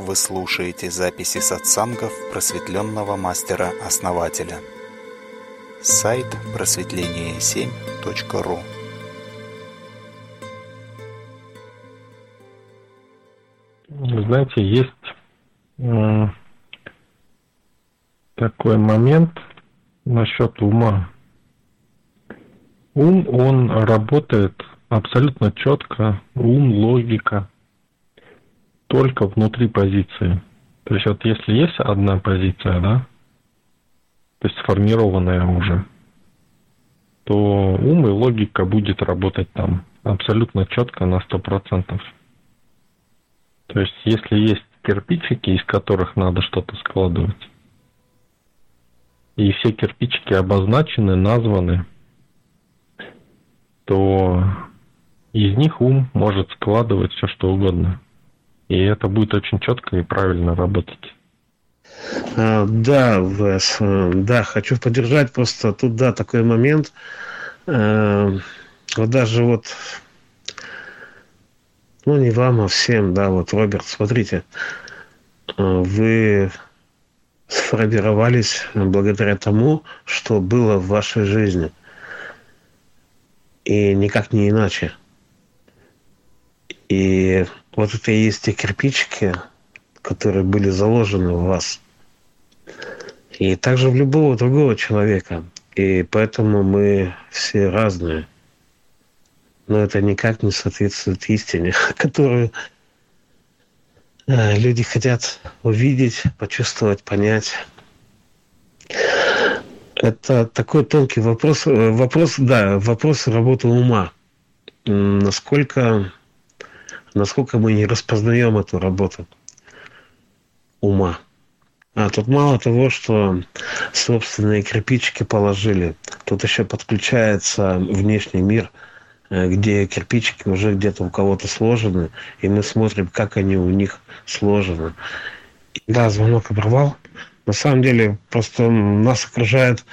Вы слушаете записи сатсангов просветленного мастера-основателя. Сайт просветление7.ру Знаете, есть такой момент насчет ума. Ум, он работает абсолютно четко, ум, логика, только внутри позиции. То есть вот если есть одна позиция, да, то есть сформированная уже, то ум и логика будет работать там абсолютно четко на сто процентов. То есть если есть кирпичики, из которых надо что-то складывать, и все кирпичики обозначены, названы, то из них ум может складывать все что угодно. И это будет очень четко и правильно работать. А, да, Вес, э, да, хочу поддержать просто тут, да, такой момент. Э, вот даже вот, ну не вам, а всем, да, вот, Роберт, смотрите, э, вы сформировались благодаря тому, что было в вашей жизни. И никак не иначе. И вот это и есть те кирпичики, которые были заложены в вас. И также в любого другого человека. И поэтому мы все разные. Но это никак не соответствует истине, которую э, люди хотят увидеть, почувствовать, понять. Это такой тонкий вопрос. Э, вопрос, да, вопрос работы ума. Насколько насколько мы не распознаем эту работу ума. А тут мало того, что собственные кирпичики положили, тут еще подключается внешний мир, э, где кирпичики уже где-то у кого-то сложены, и мы смотрим, как они у них сложены. Да, звонок оборвал. На самом деле, просто нас окружают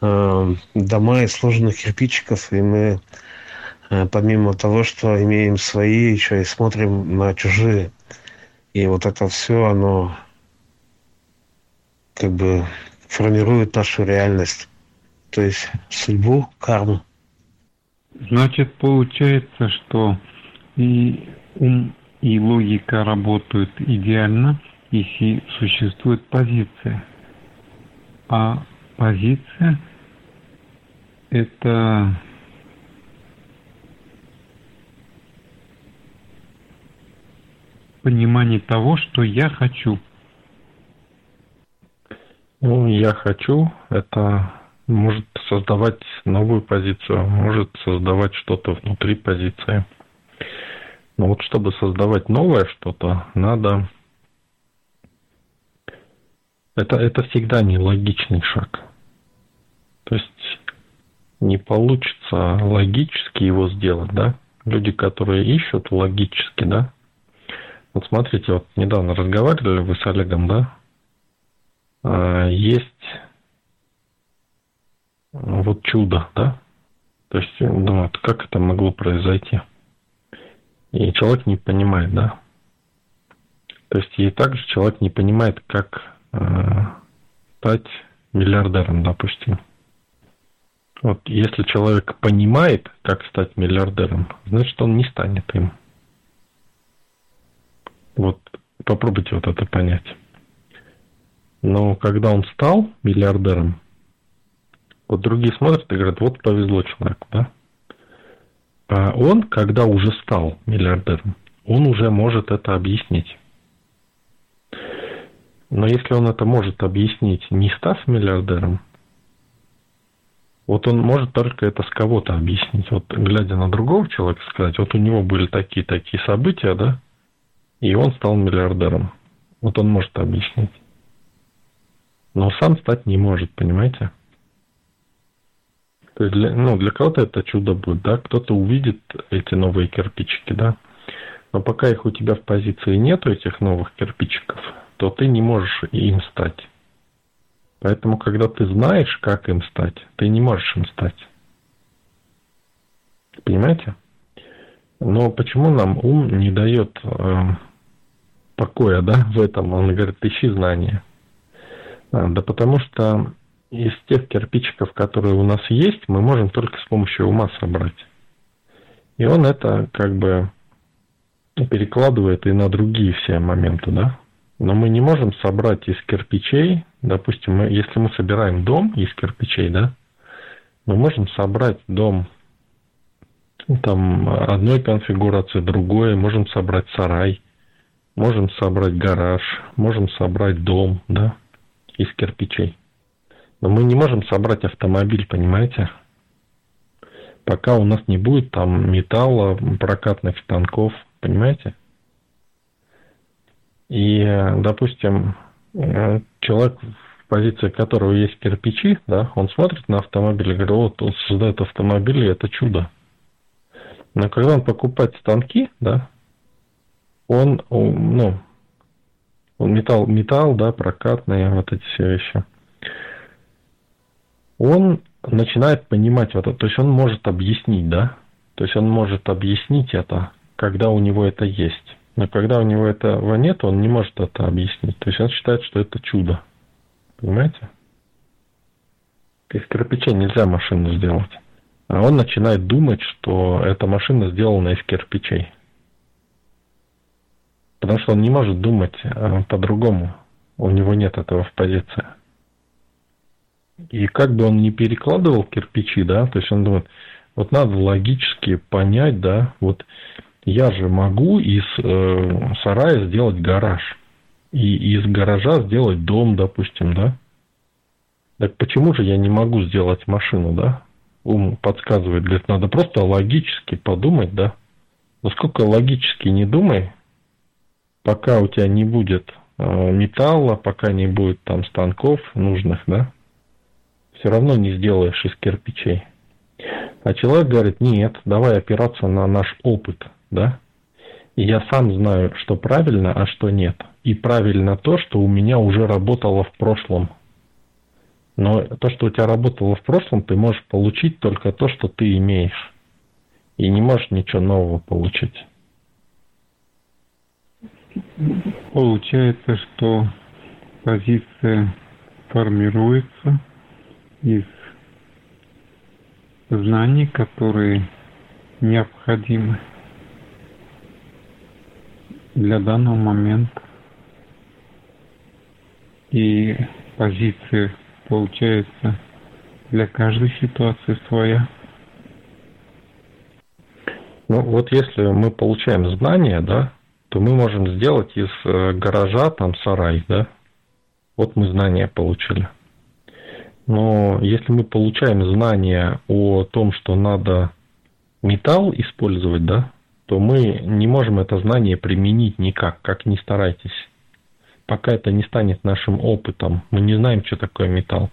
э, дома из сложенных кирпичиков, и мы помимо того, что имеем свои, еще и смотрим на чужие. И вот это все, оно как бы формирует нашу реальность. То есть судьбу, карму. Значит, получается, что и ум, и логика работают идеально, если существует позиция. А позиция – это понимание того, что я хочу. Ну, я хочу, это может создавать новую позицию, может создавать что-то внутри позиции. Но вот чтобы создавать новое что-то, надо... Это, это всегда нелогичный шаг. То есть не получится логически его сделать, да? Люди, которые ищут логически, да, вот смотрите, вот недавно разговаривали вы с Олегом, да? А, есть вот чудо, да? То есть думают, как это могло произойти? И человек не понимает, да? То есть и также человек не понимает, как э, стать миллиардером, допустим. Вот если человек понимает, как стать миллиардером, значит он не станет им. Вот попробуйте вот это понять. Но когда он стал миллиардером, вот другие смотрят и говорят, вот повезло человеку, да? А он, когда уже стал миллиардером, он уже может это объяснить. Но если он это может объяснить, не став миллиардером, вот он может только это с кого-то объяснить. Вот глядя на другого человека, сказать, вот у него были такие-такие события, да, и он стал миллиардером. Вот он может объяснить. Но сам стать не может, понимаете? То есть для, ну, для кого-то это чудо будет, да, кто-то увидит эти новые кирпичики, да. Но пока их у тебя в позиции нету, этих новых кирпичиков, то ты не можешь им стать. Поэтому, когда ты знаешь, как им стать, ты не можешь им стать. Понимаете? Но почему нам ум не дает э, покоя, да, в этом. Он говорит, ищи знания. А, да потому что из тех кирпичиков, которые у нас есть, мы можем только с помощью ума собрать. И он это как бы перекладывает и на другие все моменты, да. Но мы не можем собрать из кирпичей, допустим, мы, если мы собираем дом из кирпичей, да, мы можем собрать дом там одной конфигурации, другой, можем собрать сарай, можем собрать гараж, можем собрать дом, да, из кирпичей. Но мы не можем собрать автомобиль, понимаете? Пока у нас не будет там металла, прокатных станков, понимаете? И, допустим, человек, в позиции которого есть кирпичи, да, он смотрит на автомобиль и говорит, вот он создает автомобиль, и это чудо. Но когда он покупает станки, да, он, ну, он металл, металл, да, прокатные, вот эти все вещи, он начинает понимать вот это, то есть он может объяснить, да, то есть он может объяснить это, когда у него это есть. Но когда у него этого нет, он не может это объяснить. То есть он считает, что это чудо. Понимаете? Из кирпича нельзя машину сделать. А он начинает думать, что эта машина сделана из кирпичей. Потому что он не может думать а, по-другому. У него нет этого в позиции. И как бы он ни перекладывал кирпичи, да, то есть он думает, вот надо логически понять, да, вот я же могу из э, сарая сделать гараж. И из гаража сделать дом, допустим, да? Так почему же я не могу сделать машину, да? ум подсказывает, говорит, надо просто логически подумать, да. Но сколько логически не думай, пока у тебя не будет э, металла, пока не будет там станков нужных, да, все равно не сделаешь из кирпичей. А человек говорит, нет, давай опираться на наш опыт, да. И я сам знаю, что правильно, а что нет. И правильно то, что у меня уже работало в прошлом – но то, что у тебя работало в прошлом, ты можешь получить только то, что ты имеешь. И не можешь ничего нового получить. Получается, что позиция формируется из знаний, которые необходимы для данного момента. И позиция получается для каждой ситуации своя. Ну вот если мы получаем знания, да, то мы можем сделать из э, гаража там сарай, да. Вот мы знания получили. Но если мы получаем знания о том, что надо металл использовать, да, то мы не можем это знание применить никак, как ни старайтесь пока это не станет нашим опытом. Мы не знаем, что такое металл.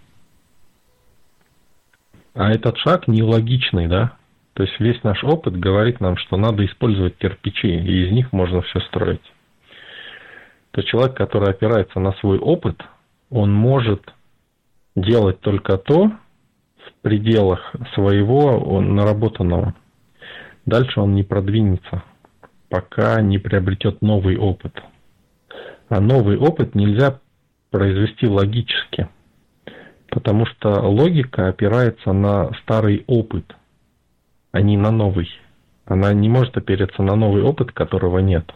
А этот шаг нелогичный, да? То есть весь наш опыт говорит нам, что надо использовать кирпичи, и из них можно все строить. То человек, который опирается на свой опыт, он может делать только то в пределах своего наработанного. Дальше он не продвинется, пока не приобретет новый опыт. А новый опыт нельзя произвести логически, потому что логика опирается на старый опыт, а не на новый. Она не может опереться на новый опыт, которого нет.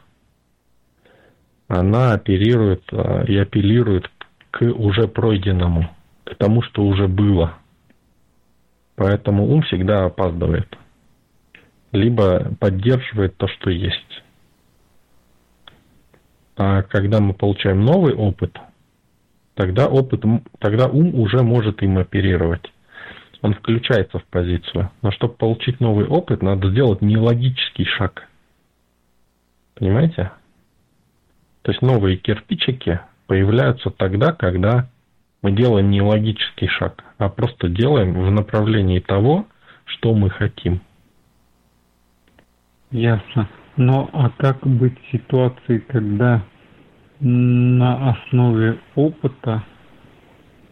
Она оперирует а, и апеллирует к уже пройденному, к тому, что уже было. Поэтому ум всегда опаздывает. Либо поддерживает то, что есть. А когда мы получаем новый опыт, тогда опыт, тогда ум уже может им оперировать. Он включается в позицию. Но чтобы получить новый опыт, надо сделать нелогический шаг. Понимаете? То есть новые кирпичики появляются тогда, когда мы делаем не логический шаг, а просто делаем в направлении того, что мы хотим. Ясно. Но а как быть в ситуации, когда на основе опыта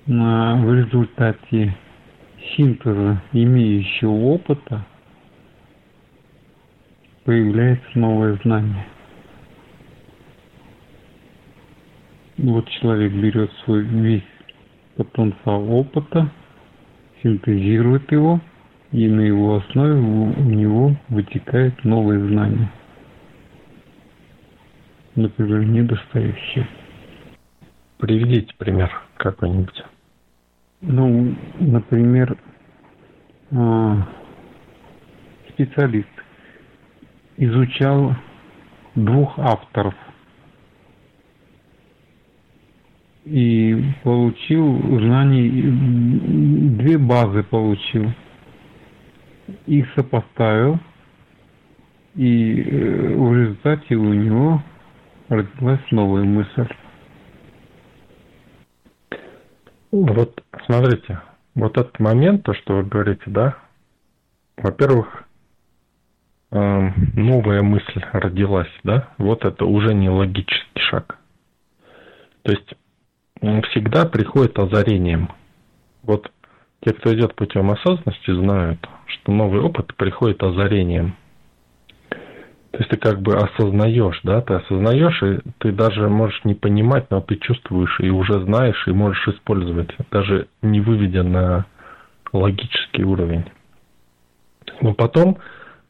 в результате синтеза имеющего опыта появляется новое знание. вот человек берет свой весь потенциал опыта, синтезирует его, и на его основе у него вытекают новые знания. Например, недостающие. Приведите пример какой-нибудь. Ну, например, а, специалист изучал двух авторов и получил знаний, две базы получил. Их сопоставил, и э, в результате у него родилась новая мысль. Вот смотрите, вот этот момент, то, что вы говорите, да, во-первых, э, новая мысль родилась, да, вот это уже не логический шаг. То есть всегда приходит озарением. Вот те, кто идет путем осознанности, знают, что новый опыт приходит озарением. То есть ты как бы осознаешь, да, ты осознаешь, и ты даже можешь не понимать, но ты чувствуешь и уже знаешь, и можешь использовать, даже не выведя на логический уровень. Но потом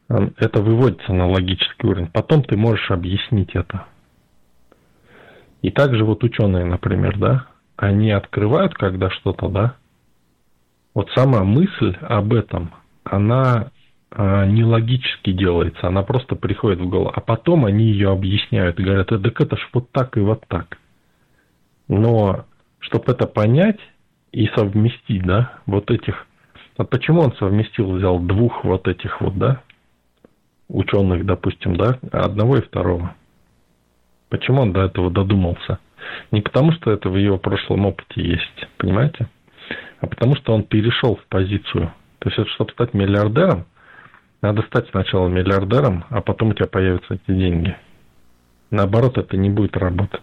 это выводится на логический уровень. Потом ты можешь объяснить это. И также вот ученые, например, да, они открывают, когда что-то, да, вот сама мысль об этом, она а, не логически делается, она просто приходит в голову. А потом они ее объясняют и говорят, так это ж вот так и вот так. Но чтобы это понять и совместить, да, вот этих... А почему он совместил, взял двух вот этих вот, да, ученых, допустим, да, одного и второго? Почему он до этого додумался? Не потому, что это в его прошлом опыте есть, понимаете? А потому, что он перешел в позицию. То есть, чтобы стать миллиардером, надо стать сначала миллиардером, а потом у тебя появятся эти деньги. Наоборот, это не будет работать.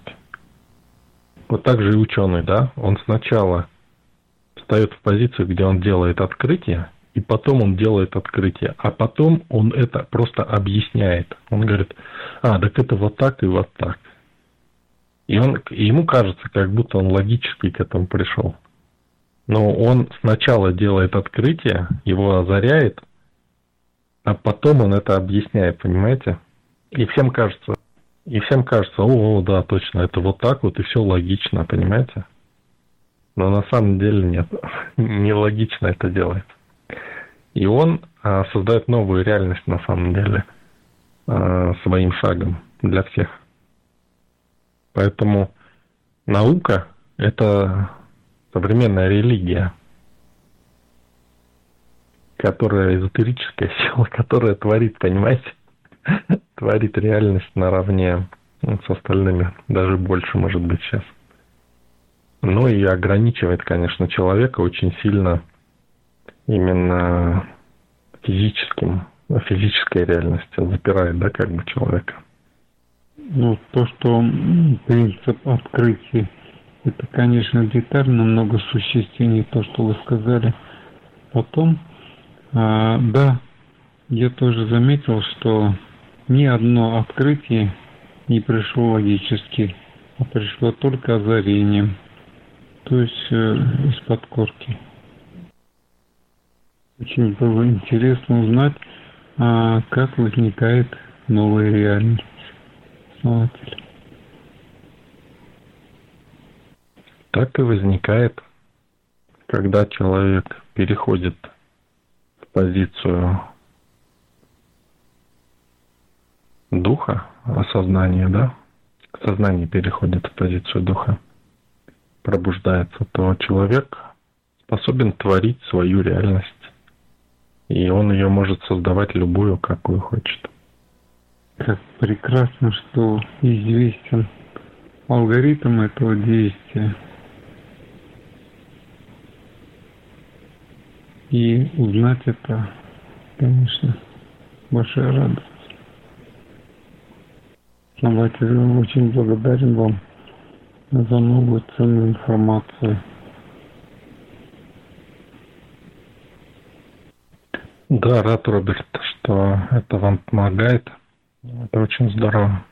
Вот так же и ученый, да? Он сначала встает в позицию, где он делает открытие, и потом он делает открытие, а потом он это просто объясняет. Он говорит, а, так это вот так и вот так. И, он, ему кажется, как будто он логически к этому пришел. Но он сначала делает открытие, его озаряет, а потом он это объясняет, понимаете? И всем кажется, и всем кажется, о, о, да, точно, это вот так вот, и все логично, понимаете? Но на самом деле нет, нелогично это делает. И он а, создает новую реальность на самом деле а, своим шагом для всех. Поэтому наука – это современная религия – которая эзотерическая сила, которая творит, понимаете? творит реальность наравне с остальными, даже больше, может быть, сейчас. Ну и ограничивает, конечно, человека очень сильно именно физическим, физической реальностью, запирает, да, как бы человека. Ну, то, что принцип открытия, это, конечно, деталь намного существеннее то, что вы сказали. Потом а, да, я тоже заметил, что ни одно открытие не пришло логически, а пришло только озарением, то есть э, из-под корки. Очень было интересно узнать, а, как возникает новая реальность основателя. Так и возникает, когда человек переходит позицию духа, осознания, да, сознание переходит в позицию духа, пробуждается, то человек способен творить свою реальность. И он ее может создавать любую, какую хочет. Как прекрасно, что известен алгоритм этого действия. И узнать это, конечно, большая радость. Основатель, очень благодарен вам за новую ценную информацию. Да, рад, Роберт, что это вам помогает. Это очень здорово.